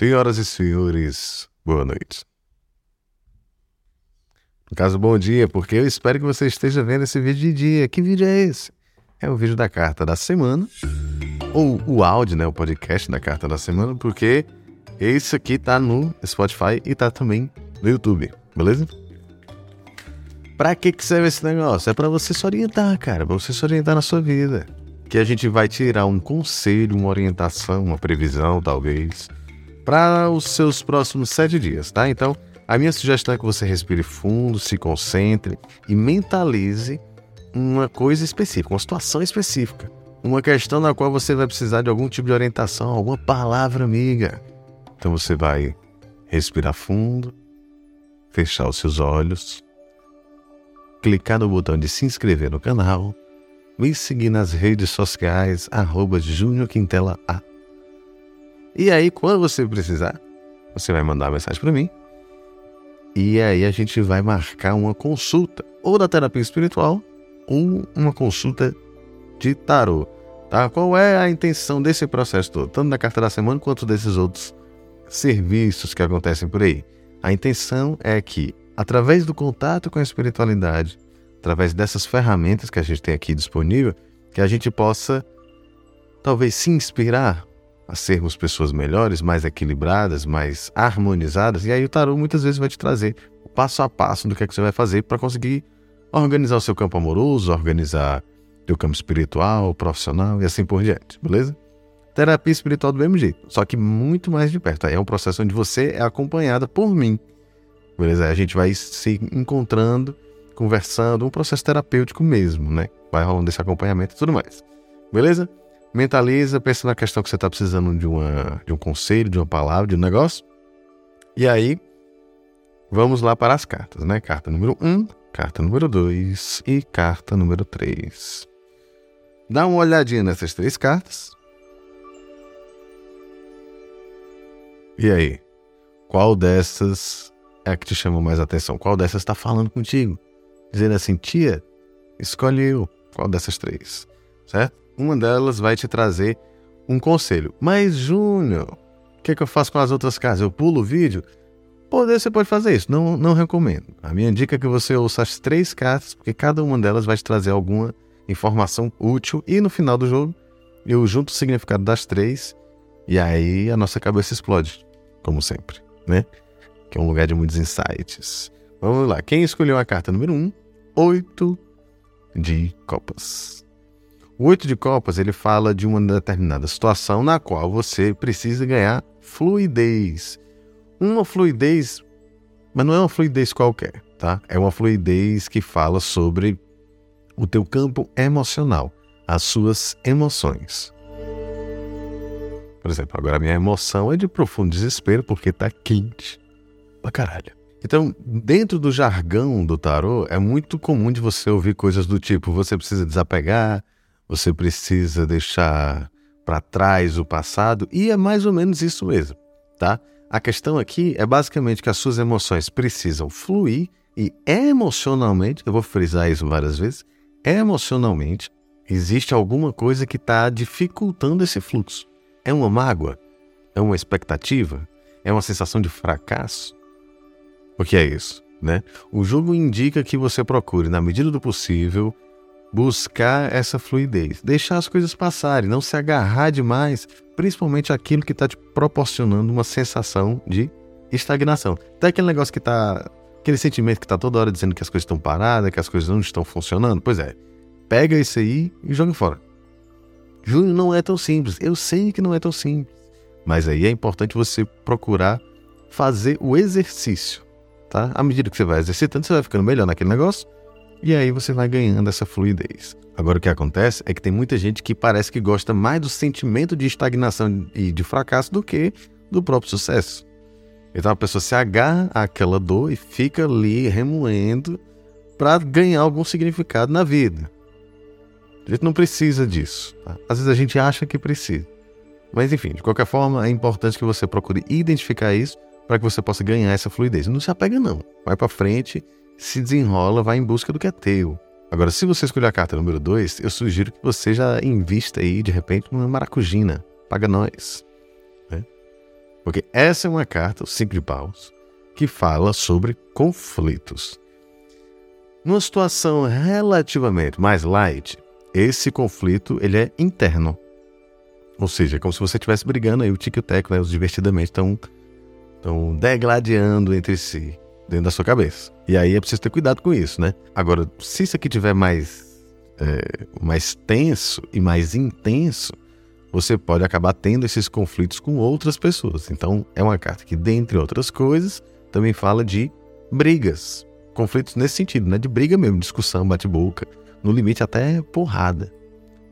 Senhoras e senhores, boa noite. No caso, bom dia, porque eu espero que você esteja vendo esse vídeo de dia. Que vídeo é esse? É o vídeo da carta da semana, ou o áudio, né? O podcast da carta da semana, porque esse aqui tá no Spotify e tá também no YouTube, beleza? Pra que, que serve esse negócio? É para você se orientar, cara, pra você se orientar na sua vida. Que a gente vai tirar um conselho, uma orientação, uma previsão, talvez para os seus próximos sete dias, tá? Então, a minha sugestão é que você respire fundo, se concentre e mentalize uma coisa específica, uma situação específica, uma questão na qual você vai precisar de algum tipo de orientação, alguma palavra amiga. Então você vai respirar fundo, fechar os seus olhos, clicar no botão de se inscrever no canal, me seguir nas redes sociais, arroba Júnior Quintela A e aí, quando você precisar, você vai mandar uma mensagem para mim. E aí a gente vai marcar uma consulta, ou da terapia espiritual, ou uma consulta de tarô. Tá? Qual é a intenção desse processo todo, tanto da carta da semana quanto desses outros serviços que acontecem por aí? A intenção é que, através do contato com a espiritualidade, através dessas ferramentas que a gente tem aqui disponível, que a gente possa talvez se inspirar a sermos pessoas melhores, mais equilibradas, mais harmonizadas. E aí o tarô muitas vezes vai te trazer o passo a passo do que é que você vai fazer para conseguir organizar o seu campo amoroso, organizar o campo espiritual, profissional e assim por diante, beleza? Terapia espiritual do mesmo jeito, só que muito mais de perto. Aí é um processo onde você é acompanhada por mim, beleza? Aí a gente vai se encontrando, conversando, um processo terapêutico mesmo, né? Vai rolando esse acompanhamento e tudo mais, beleza? Mentaliza, pensa na questão que você está precisando de, uma, de um conselho, de uma palavra, de um negócio. E aí, vamos lá para as cartas, né? Carta número 1, um, carta número 2 e carta número 3. Dá uma olhadinha nessas três cartas. E aí? Qual dessas é a que te chama mais atenção? Qual dessas está falando contigo? Dizendo assim, tia, escolhe eu. Qual dessas três? Certo? Uma delas vai te trazer um conselho. Mas, Júnior, o que, é que eu faço com as outras casas? Eu pulo o vídeo? Poder, você pode fazer isso. Não, não recomendo. A minha dica é que você ouça as três cartas, porque cada uma delas vai te trazer alguma informação útil. E no final do jogo, eu junto o significado das três. E aí a nossa cabeça explode, como sempre, né? Que é um lugar de muitos insights. Vamos lá. Quem escolheu a carta número um? Oito de copas. O oito de copas ele fala de uma determinada situação na qual você precisa ganhar fluidez. Uma fluidez, mas não é uma fluidez qualquer, tá? É uma fluidez que fala sobre o teu campo emocional, as suas emoções. Por exemplo, agora a minha emoção é de profundo desespero porque tá quente pra caralho. Então, dentro do jargão do tarô, é muito comum de você ouvir coisas do tipo: você precisa desapegar, você precisa deixar para trás o passado e é mais ou menos isso mesmo, tá? A questão aqui é basicamente que as suas emoções precisam fluir e emocionalmente, eu vou frisar isso várias vezes, emocionalmente existe alguma coisa que está dificultando esse fluxo. É uma mágoa? É uma expectativa? É uma sensação de fracasso? O que é isso? Né? O jogo indica que você procure, na medida do possível, buscar essa fluidez, deixar as coisas passarem, não se agarrar demais, principalmente aquilo que está te proporcionando uma sensação de estagnação. Até aquele negócio que está. aquele sentimento que está toda hora dizendo que as coisas estão paradas, que as coisas não estão funcionando. Pois é, pega isso aí e joga fora. Júnior não é tão simples, eu sei que não é tão simples, mas aí é importante você procurar fazer o exercício, tá? À medida que você vai exercitando, você vai ficando melhor naquele negócio e aí você vai ganhando essa fluidez. Agora o que acontece é que tem muita gente que parece que gosta mais do sentimento de estagnação e de fracasso do que do próprio sucesso. Então a pessoa se agarra àquela dor e fica ali remoendo para ganhar algum significado na vida. A gente não precisa disso. Tá? Às vezes a gente acha que precisa. Mas enfim, de qualquer forma, é importante que você procure identificar isso para que você possa ganhar essa fluidez. Não se apega não. Vai para frente se desenrola, vai em busca do que é teu. Agora, se você escolher a carta número 2, eu sugiro que você já invista aí, de repente, numa maracujina. Paga nós. Né? Porque essa é uma carta, o cinco de paus, que fala sobre conflitos. Numa situação relativamente mais light, esse conflito ele é interno. Ou seja, é como se você estivesse brigando aí, o tique e o teco, né, os divertidamente estão degladiando entre si dentro da sua cabeça. E aí é preciso ter cuidado com isso, né? Agora, se isso aqui tiver mais é, mais tenso e mais intenso, você pode acabar tendo esses conflitos com outras pessoas. Então, é uma carta que, dentre outras coisas, também fala de brigas, conflitos nesse sentido, né? De briga mesmo, discussão, bate-boca, no limite até porrada.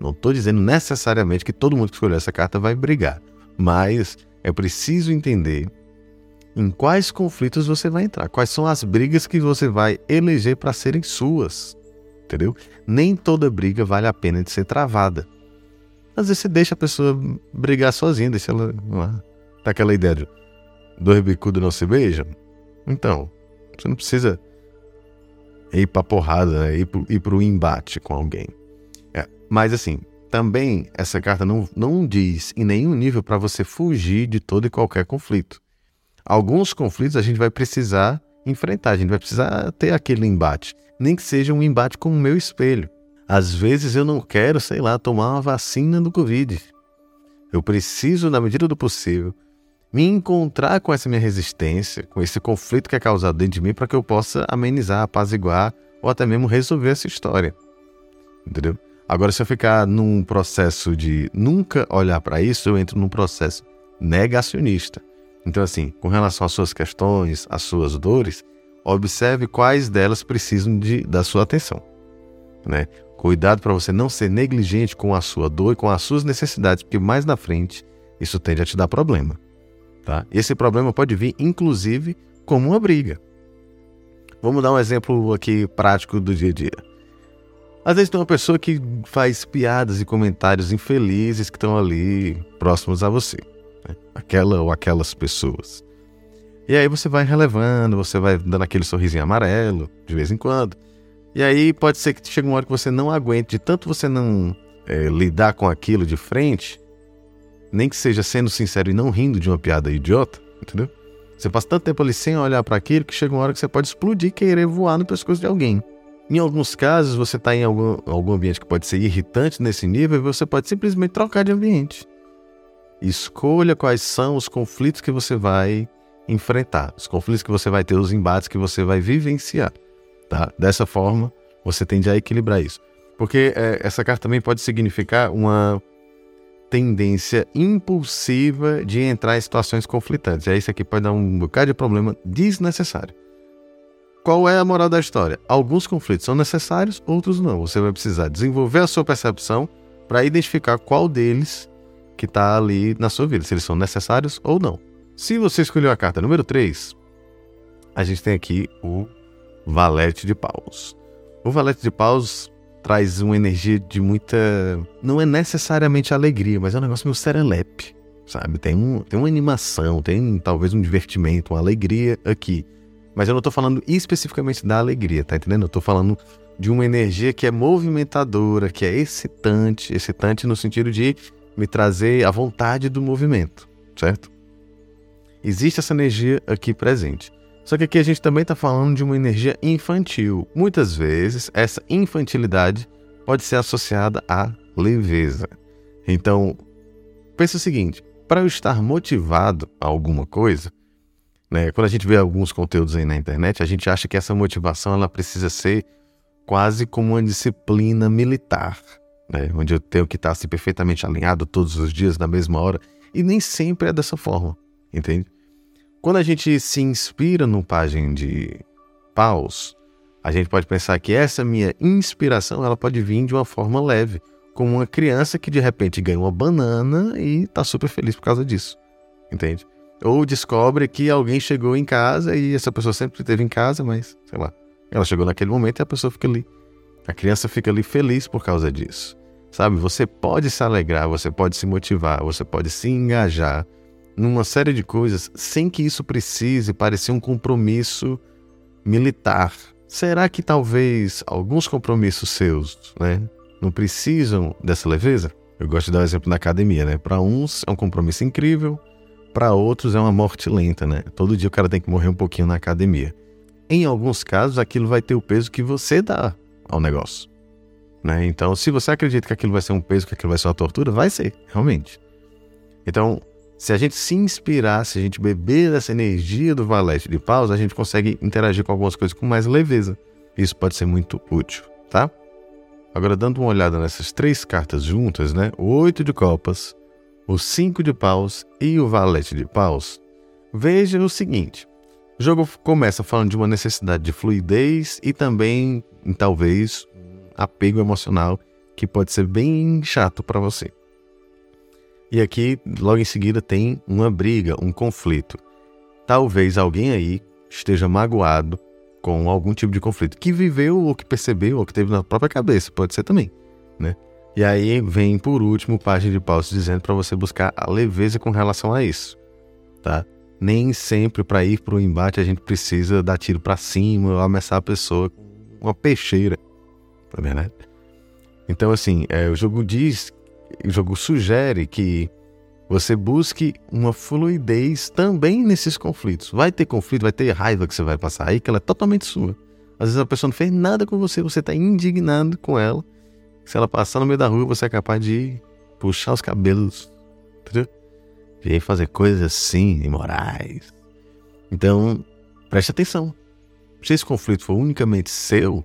Não estou dizendo necessariamente que todo mundo que escolher essa carta vai brigar, mas é preciso entender em quais conflitos você vai entrar, quais são as brigas que você vai eleger para serem suas, entendeu? Nem toda briga vale a pena de ser travada. Às vezes você deixa a pessoa brigar sozinha, deixa ela. Tá aquela ideia de dois bicudos não se beijam? Então, você não precisa ir pra porrada, né? ir, pro, ir pro embate com alguém. É, mas assim, também essa carta não, não diz em nenhum nível para você fugir de todo e qualquer conflito. Alguns conflitos a gente vai precisar enfrentar, a gente vai precisar ter aquele embate. Nem que seja um embate com o meu espelho. Às vezes eu não quero, sei lá, tomar uma vacina do Covid. Eu preciso, na medida do possível, me encontrar com essa minha resistência, com esse conflito que é causado dentro de mim, para que eu possa amenizar, apaziguar ou até mesmo resolver essa história. Entendeu? Agora, se eu ficar num processo de nunca olhar para isso, eu entro num processo negacionista. Então, assim, com relação às suas questões, às suas dores, observe quais delas precisam de, da sua atenção. Né? Cuidado para você não ser negligente com a sua dor e com as suas necessidades, porque mais na frente isso tende a te dar problema. Tá? Esse problema pode vir, inclusive, como uma briga. Vamos dar um exemplo aqui prático do dia a dia. Às vezes tem uma pessoa que faz piadas e comentários infelizes que estão ali próximos a você. Né? Aquela ou aquelas pessoas. E aí você vai relevando, você vai dando aquele sorrisinho amarelo de vez em quando. E aí pode ser que chegue uma hora que você não aguente, de tanto você não é, lidar com aquilo de frente, nem que seja sendo sincero e não rindo de uma piada idiota, entendeu? Você passa tanto tempo ali sem olhar para aquilo que chega uma hora que você pode explodir e querer voar no pescoço de alguém. Em alguns casos, você está em algum, algum ambiente que pode ser irritante nesse nível e você pode simplesmente trocar de ambiente. Escolha quais são os conflitos que você vai enfrentar, os conflitos que você vai ter, os embates que você vai vivenciar. Tá? Dessa forma, você tende a equilibrar isso. Porque é, essa carta também pode significar uma tendência impulsiva de entrar em situações conflitantes. E aí isso aqui pode dar um bocado de problema desnecessário. Qual é a moral da história? Alguns conflitos são necessários, outros não. Você vai precisar desenvolver a sua percepção para identificar qual deles que está ali na sua vida, se eles são necessários ou não. Se você escolheu a carta número 3, a gente tem aqui o Valete de Paus. O Valete de Paus traz uma energia de muita. Não é necessariamente alegria, mas é um negócio meio serelepe, sabe? Tem, um, tem uma animação, tem talvez um divertimento, uma alegria aqui. Mas eu não tô falando especificamente da alegria, tá entendendo? Eu tô falando de uma energia que é movimentadora, que é excitante, excitante no sentido de me trazer a vontade do movimento, certo? Existe essa energia aqui presente. Só que aqui a gente também está falando de uma energia infantil. Muitas vezes, essa infantilidade pode ser associada à leveza. Então, pensa o seguinte: para eu estar motivado a alguma coisa, né, quando a gente vê alguns conteúdos aí na internet, a gente acha que essa motivação ela precisa ser quase como uma disciplina militar, né, onde eu tenho que estar assim, perfeitamente alinhado todos os dias na mesma hora. E nem sempre é dessa forma, entende? Quando a gente se inspira no página de paus, a gente pode pensar que essa minha inspiração ela pode vir de uma forma leve, como uma criança que de repente ganha uma banana e está super feliz por causa disso, entende? Ou descobre que alguém chegou em casa e essa pessoa sempre esteve em casa, mas sei lá, ela chegou naquele momento e a pessoa fica ali. A criança fica ali feliz por causa disso. Sabe, você pode se alegrar, você pode se motivar, você pode se engajar numa série de coisas sem que isso precise parecer um compromisso militar. Será que talvez alguns compromissos seus, né, não precisam dessa leveza? Eu gosto de dar o um exemplo na academia, né? Para uns é um compromisso incrível, para outros é uma morte lenta, né? Todo dia o cara tem que morrer um pouquinho na academia. Em alguns casos, aquilo vai ter o peso que você dá ao negócio. Né? Então, se você acredita que aquilo vai ser um peso, que aquilo vai ser uma tortura, vai ser, realmente. Então, se a gente se inspirar, se a gente beber dessa energia do valete de paus, a gente consegue interagir com algumas coisas com mais leveza. Isso pode ser muito útil, tá? Agora, dando uma olhada nessas três cartas juntas, né? O oito de copas, o cinco de paus e o valete de paus, veja o seguinte. O jogo começa falando de uma necessidade de fluidez e também, talvez, apego emocional que pode ser bem chato para você. E aqui, logo em seguida, tem uma briga, um conflito. Talvez alguém aí esteja magoado com algum tipo de conflito que viveu ou que percebeu ou que teve na própria cabeça, pode ser também, né? E aí vem por último página de paus dizendo para você buscar a leveza com relação a isso, tá? Nem sempre para ir para o embate a gente precisa dar tiro para cima ou ameaçar a pessoa com uma peixeira na é verdade? Então, assim, é, o jogo diz, o jogo sugere que você busque uma fluidez também nesses conflitos. Vai ter conflito, vai ter raiva que você vai passar aí, que ela é totalmente sua. Às vezes a pessoa não fez nada com você, você está indignado com ela. Se ela passar no meio da rua, você é capaz de puxar os cabelos, entendeu? E fazer coisas assim, imorais. Então, preste atenção. Se esse conflito for unicamente seu,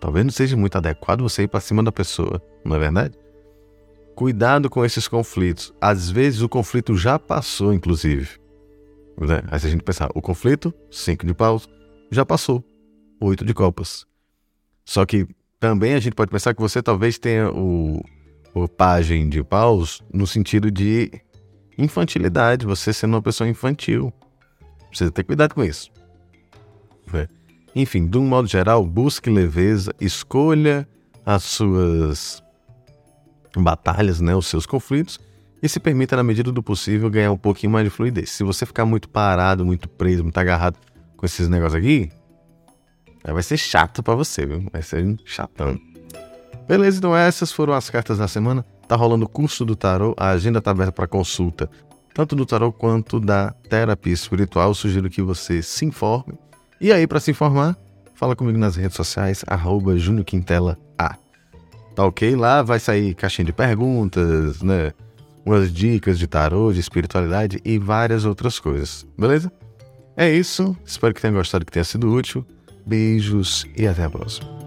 Talvez não seja muito adequado você ir para cima da pessoa, não é verdade? Cuidado com esses conflitos. Às vezes o conflito já passou, inclusive. Né? Aí se a gente pensar, o conflito, cinco de paus, já passou, oito de copas. Só que também a gente pode pensar que você talvez tenha o, o pajem de paus no sentido de infantilidade, você sendo uma pessoa infantil. Precisa ter cuidado com isso. Né? Enfim, de um modo geral, busque leveza, escolha as suas batalhas, né, os seus conflitos e se permita, na medida do possível, ganhar um pouquinho mais de fluidez. Se você ficar muito parado, muito preso, muito agarrado com esses negócios aqui, vai ser chato para você, viu? Vai ser chatão. Beleza, então essas foram as cartas da semana. Tá rolando o curso do tarô, a agenda tá aberta para consulta, tanto do tarô quanto da terapia espiritual. Eu sugiro que você se informe e aí, para se informar, fala comigo nas redes sociais, arroba Quintela A. Tá ok? Lá vai sair caixinha de perguntas, né? Umas dicas de tarô, de espiritualidade e várias outras coisas. Beleza? É isso. Espero que tenha gostado, que tenha sido útil. Beijos e até a próxima.